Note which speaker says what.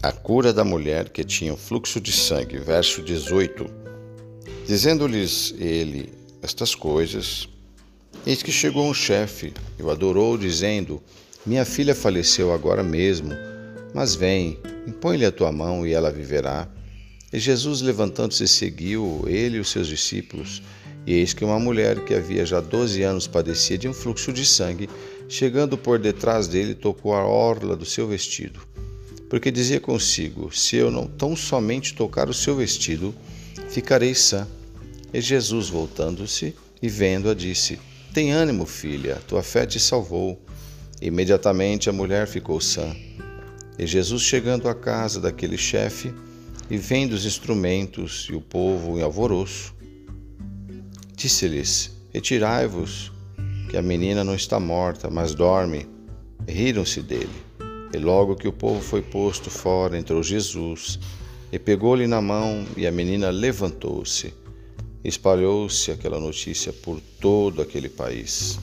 Speaker 1: A cura da mulher que tinha um fluxo de sangue, verso 18. Dizendo-lhes ele estas coisas, eis que chegou um chefe e o adorou, dizendo: Minha filha faleceu agora mesmo, mas vem, impõe-lhe a tua mão e ela viverá. E Jesus, levantando-se, seguiu ele e os seus discípulos. E eis que uma mulher que havia já doze anos padecia de um fluxo de sangue, chegando por detrás dele, tocou a orla do seu vestido porque dizia consigo: Se eu não tão somente tocar o seu vestido, ficarei sã. E Jesus, voltando-se e vendo-a, disse: Tem ânimo, filha, tua fé te salvou. Imediatamente a mulher ficou sã. E Jesus, chegando à casa daquele chefe, e vendo os instrumentos e o povo em alvoroço, disse-lhes: Retirai-vos, que a menina não está morta, mas dorme. Riram-se dele. E logo que o povo foi posto fora, entrou Jesus e pegou-lhe na mão, e a menina levantou-se. Espalhou-se aquela notícia por todo aquele país.